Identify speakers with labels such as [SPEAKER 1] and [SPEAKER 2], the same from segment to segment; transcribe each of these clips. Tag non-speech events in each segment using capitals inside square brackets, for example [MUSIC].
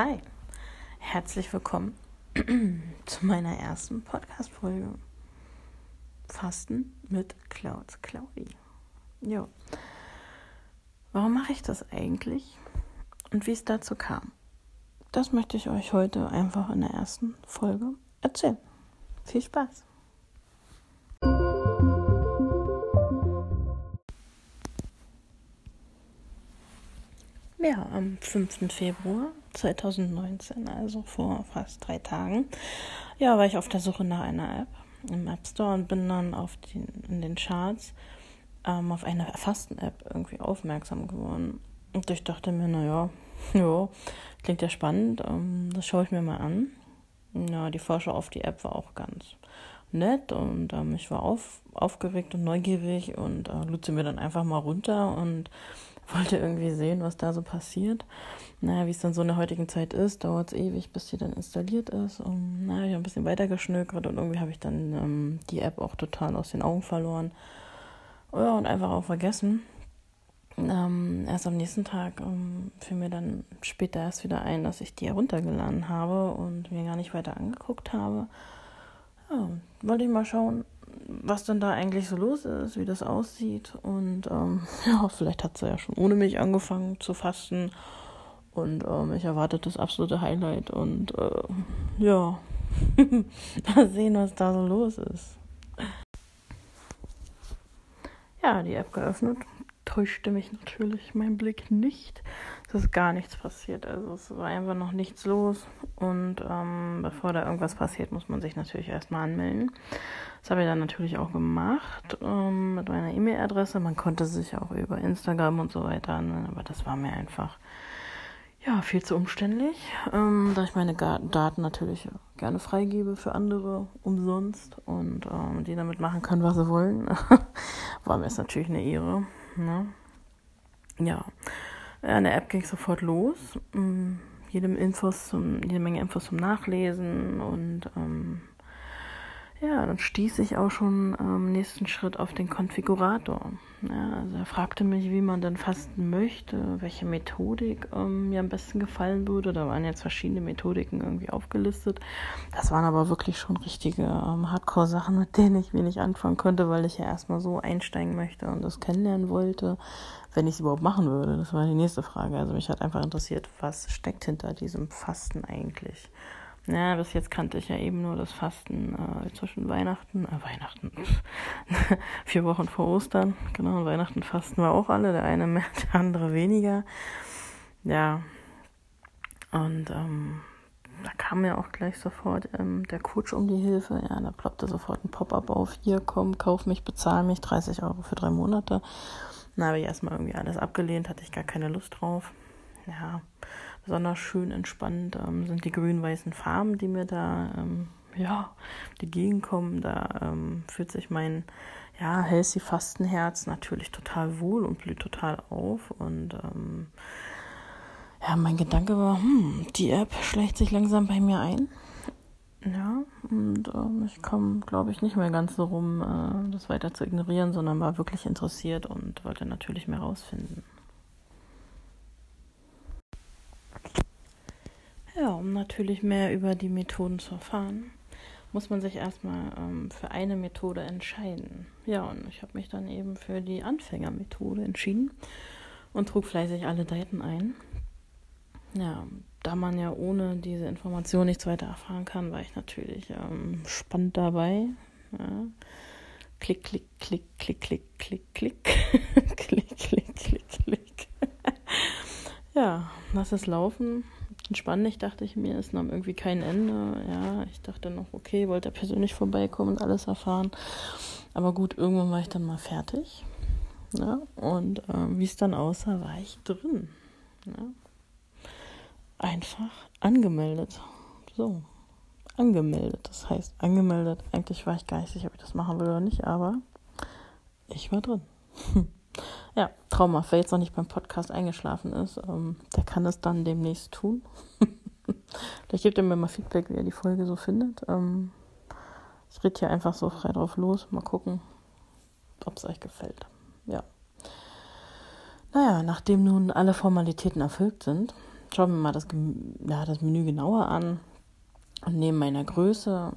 [SPEAKER 1] Hi, herzlich willkommen [CLEARS THROAT] zu meiner ersten Podcast-Folge. Fasten mit Clouds Claudi. Jo. Warum mache ich das eigentlich und wie es dazu kam? Das möchte ich euch heute einfach in der ersten Folge erzählen. Viel Spaß! Ja, am 5. Februar 2019, also vor fast drei Tagen, ja, war ich auf der Suche nach einer App im App Store und bin dann auf den, in den Charts ähm, auf eine Fasten-App irgendwie aufmerksam geworden. Und ich dachte mir, naja, [LAUGHS] ja, klingt ja spannend, ähm, das schaue ich mir mal an. Ja, die Vorschau auf die App war auch ganz nett und ähm, ich war auf, aufgeregt und neugierig und äh, lud sie mir dann einfach mal runter und wollte irgendwie sehen, was da so passiert. Naja, wie es dann so in der heutigen Zeit ist, dauert es ewig, bis sie dann installiert ist. Und naja, ich habe ein bisschen weitergeschnökert und irgendwie habe ich dann ähm, die App auch total aus den Augen verloren. Ja, und einfach auch vergessen. Ähm, erst am nächsten Tag ähm, fiel mir dann später erst wieder ein, dass ich die heruntergeladen habe und mir gar nicht weiter angeguckt habe. Ja, wollte ich mal schauen, was denn da eigentlich so los ist, wie das aussieht. Und ähm, [LAUGHS] ja, vielleicht hat sie ja schon ohne mich angefangen zu fasten. Und ähm, ich erwarte das absolute Highlight. Und äh, ja, [LAUGHS] mal sehen, was da so los ist. Ja, die App geöffnet. Täuschte mich natürlich mein Blick nicht. Es ist gar nichts passiert. Also es war einfach noch nichts los. Und ähm, bevor da irgendwas passiert, muss man sich natürlich erstmal anmelden. Das habe ich dann natürlich auch gemacht ähm, mit meiner E-Mail-Adresse. Man konnte sich auch über Instagram und so weiter anmelden, aber das war mir einfach ja viel zu umständlich, ähm, da ich meine Daten natürlich gerne freigebe für andere umsonst und ähm, die damit machen können, was sie wollen. [LAUGHS] war mir es natürlich eine Ehre. Ne? Ja, in der App ging es sofort los. Ähm, jede, Infos zum, jede Menge Infos zum Nachlesen und ähm, ja, dann stieß ich auch schon am nächsten Schritt auf den Konfigurator. Ja, also er fragte mich, wie man denn fasten möchte, welche Methodik ähm, mir am besten gefallen würde. Da waren jetzt verschiedene Methodiken irgendwie aufgelistet. Das waren aber wirklich schon richtige ähm, Hardcore-Sachen, mit denen ich wenig anfangen konnte, weil ich ja erstmal so einsteigen möchte und das kennenlernen wollte, wenn ich es überhaupt machen würde. Das war die nächste Frage. Also mich hat einfach interessiert, was steckt hinter diesem Fasten eigentlich. Ja, bis jetzt kannte ich ja eben nur das Fasten äh, zwischen Weihnachten, äh, Weihnachten, [LAUGHS] vier Wochen vor Ostern, genau, Weihnachten fasten wir auch alle, der eine mehr, [LAUGHS] der andere weniger. Ja, und ähm, da kam mir auch gleich sofort ähm, der Coach um die Hilfe. Ja, da ploppte sofort ein Pop-up auf. Hier, komm, kauf mich, bezahl mich, 30 Euro für drei Monate. Dann habe ich erstmal irgendwie alles abgelehnt, hatte ich gar keine Lust drauf. Ja, besonders schön entspannt ähm, sind die grün-weißen Farben, die mir da ähm, ja, entgegenkommen. Da ähm, fühlt sich mein ja, healthy Fastenherz natürlich total wohl und blüht total auf. Und ähm, ja, mein Gedanke war, hm, die App schleicht sich langsam bei mir ein. Ja, und ähm, ich kam, glaube ich, nicht mehr ganz so rum, äh, das weiter zu ignorieren, sondern war wirklich interessiert und wollte natürlich mehr rausfinden. Um natürlich mehr über die Methoden zu erfahren, muss man sich erstmal ähm, für eine Methode entscheiden. Ja, und ich habe mich dann eben für die Anfängermethode entschieden und trug fleißig alle Daten ein. Ja, da man ja ohne diese Information nichts weiter erfahren kann, war ich natürlich ähm, spannend dabei. Ja. Klick, klick, klick, klick, klick, klick, klick, [LAUGHS] klick, klick, klick, klick. [LAUGHS] ja, lass es laufen spannend, dachte ich mir, es nahm irgendwie kein Ende. Ja, ich dachte noch, okay, wollte er persönlich vorbeikommen und alles erfahren. Aber gut, irgendwann war ich dann mal fertig. Ja, und äh, wie es dann aussah, war ich drin. Ja. Einfach angemeldet. So, angemeldet. Das heißt, angemeldet. Eigentlich war ich sicher, ob ich das machen will oder nicht, aber ich war drin. [LAUGHS] Ja, Trauma. Wer jetzt noch nicht beim Podcast eingeschlafen ist, ähm, der kann es dann demnächst tun. [LAUGHS] Vielleicht gebt ihr mir mal Feedback, wie ihr die Folge so findet. Ähm, ich rede hier einfach so frei drauf los. Mal gucken, ob es euch gefällt. Ja. Naja, nachdem nun alle Formalitäten erfüllt sind, schaue mir mal das, ja, das Menü genauer an. Und neben meiner Größe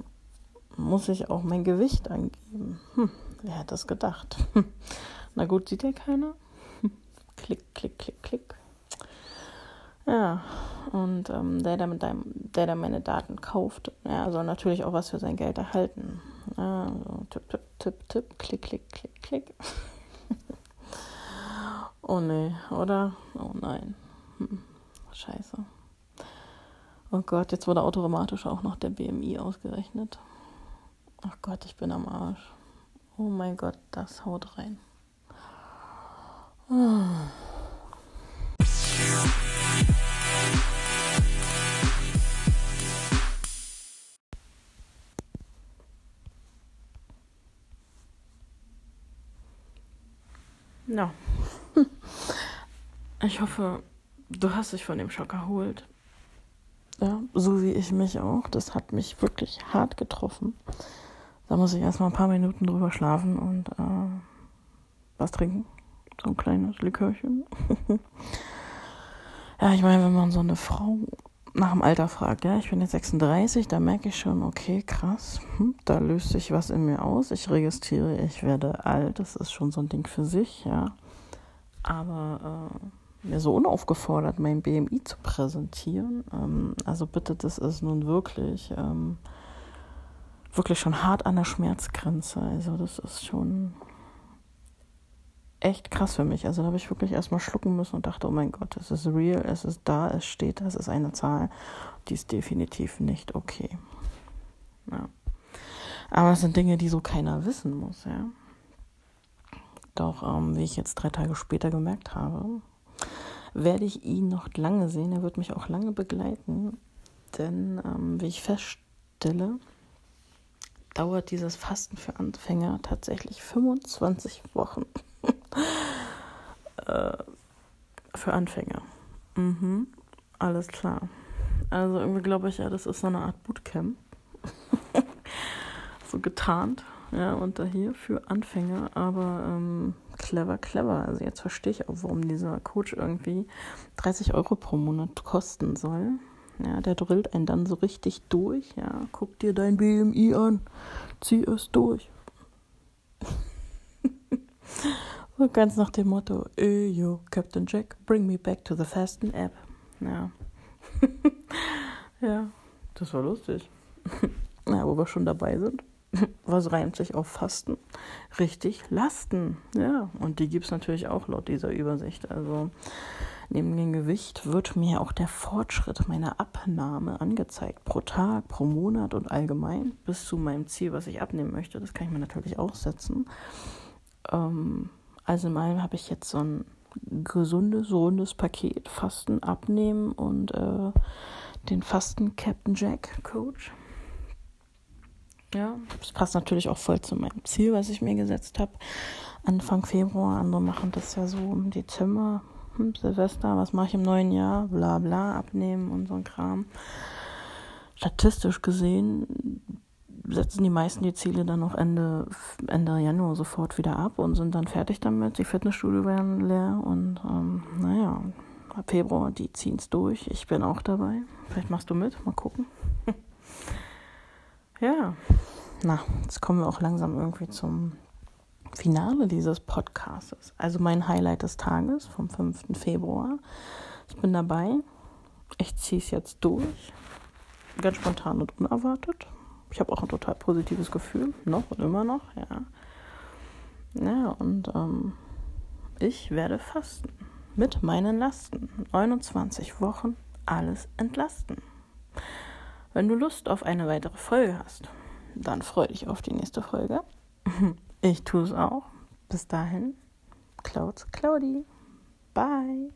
[SPEAKER 1] muss ich auch mein Gewicht angeben. Hm, wer hätte das gedacht? [LAUGHS] Na gut, sieht ja keiner. [LAUGHS] klick, klick, klick, klick. Ja, und ähm, der, der, mit deinem, der, der meine Daten kauft, ja, soll natürlich auch was für sein Geld erhalten. Ja, so tipp, tipp, tipp, tipp, klick, klick, klick, klick. [LAUGHS] oh nee, oder? Oh nein. Hm. Scheiße. Oh Gott, jetzt wurde automatisch auch noch der BMI ausgerechnet. Ach Gott, ich bin am Arsch. Oh mein Gott, das haut rein. Oh. Ja. Ich hoffe, du hast dich von dem Schock erholt. Ja, so wie ich mich auch. Das hat mich wirklich hart getroffen. Da muss ich erstmal ein paar Minuten drüber schlafen und äh, was trinken. So ein kleines Likörchen. [LAUGHS] ja, ich meine, wenn man so eine Frau nach dem Alter fragt, ja, ich bin jetzt 36, da merke ich schon, okay, krass, hm, da löst sich was in mir aus. Ich registriere, ich werde alt, das ist schon so ein Ding für sich, ja. Aber äh, mir so unaufgefordert, mein BMI zu präsentieren, ähm, also bitte, das ist nun wirklich, ähm, wirklich schon hart an der Schmerzgrenze. Also das ist schon echt krass für mich. Also da habe ich wirklich erstmal schlucken müssen und dachte, oh mein Gott, es ist real, es ist da, es steht, es ist eine Zahl. Die ist definitiv nicht okay. Ja. Aber es sind Dinge, die so keiner wissen muss, ja. Doch, ähm, wie ich jetzt drei Tage später gemerkt habe, werde ich ihn noch lange sehen. Er wird mich auch lange begleiten. Denn, ähm, wie ich feststelle, dauert dieses Fasten für Anfänger tatsächlich 25 Wochen. Äh, für Anfänger. Mhm, alles klar. Also irgendwie glaube ich ja, das ist so eine Art Bootcamp. [LAUGHS] so getarnt. Ja, und da hier für Anfänger, aber ähm, clever, clever. Also jetzt verstehe ich auch, warum dieser Coach irgendwie 30 Euro pro Monat kosten soll. Ja, der drillt einen dann so richtig durch. Ja, guck dir dein BMI an, zieh es durch. [LAUGHS] So ganz nach dem Motto, yo, Captain Jack, bring me back to the Fasten App. Ja. [LAUGHS] ja, das war lustig. [LAUGHS] ja, wo wir schon dabei sind. [LAUGHS] Was reimt sich auf Fasten? Richtig, Lasten. Ja, und die gibt es natürlich auch laut dieser Übersicht. Also neben dem Gewicht wird mir auch der Fortschritt meiner Abnahme angezeigt. Pro Tag, pro Monat und allgemein bis zu meinem Ziel, was ich abnehmen möchte. Das kann ich mir natürlich auch setzen. Ähm, also in meinem habe ich jetzt so ein gesundes, rundes Paket, Fasten abnehmen und äh, den Fasten Captain Jack Coach. Ja, das passt natürlich auch voll zu meinem Ziel, was ich mir gesetzt habe. Anfang Februar, andere machen das ja so im Dezember, hm, Silvester, was mache ich im neuen Jahr, bla bla, abnehmen und so ein Kram. Statistisch gesehen setzen die meisten die Ziele dann noch Ende, Ende Januar sofort wieder ab und sind dann fertig damit. Die Fitnessstudio werden leer und ähm, naja, ab Februar, die ziehen es durch. Ich bin auch dabei. Vielleicht machst du mit, mal gucken. [LAUGHS] ja, na, jetzt kommen wir auch langsam irgendwie zum Finale dieses Podcasts. Also mein Highlight des Tages vom 5. Februar. Ich bin dabei. Ich ziehe es jetzt durch. Ganz spontan und unerwartet. Ich habe auch ein total positives Gefühl, noch und immer noch, ja. Ja, und ähm, ich werde fasten mit meinen Lasten. 29 Wochen alles entlasten. Wenn du Lust auf eine weitere Folge hast, dann freue dich auf die nächste Folge. [LAUGHS] Ich tue es auch. Bis dahin, Clouds Claudi. Bye.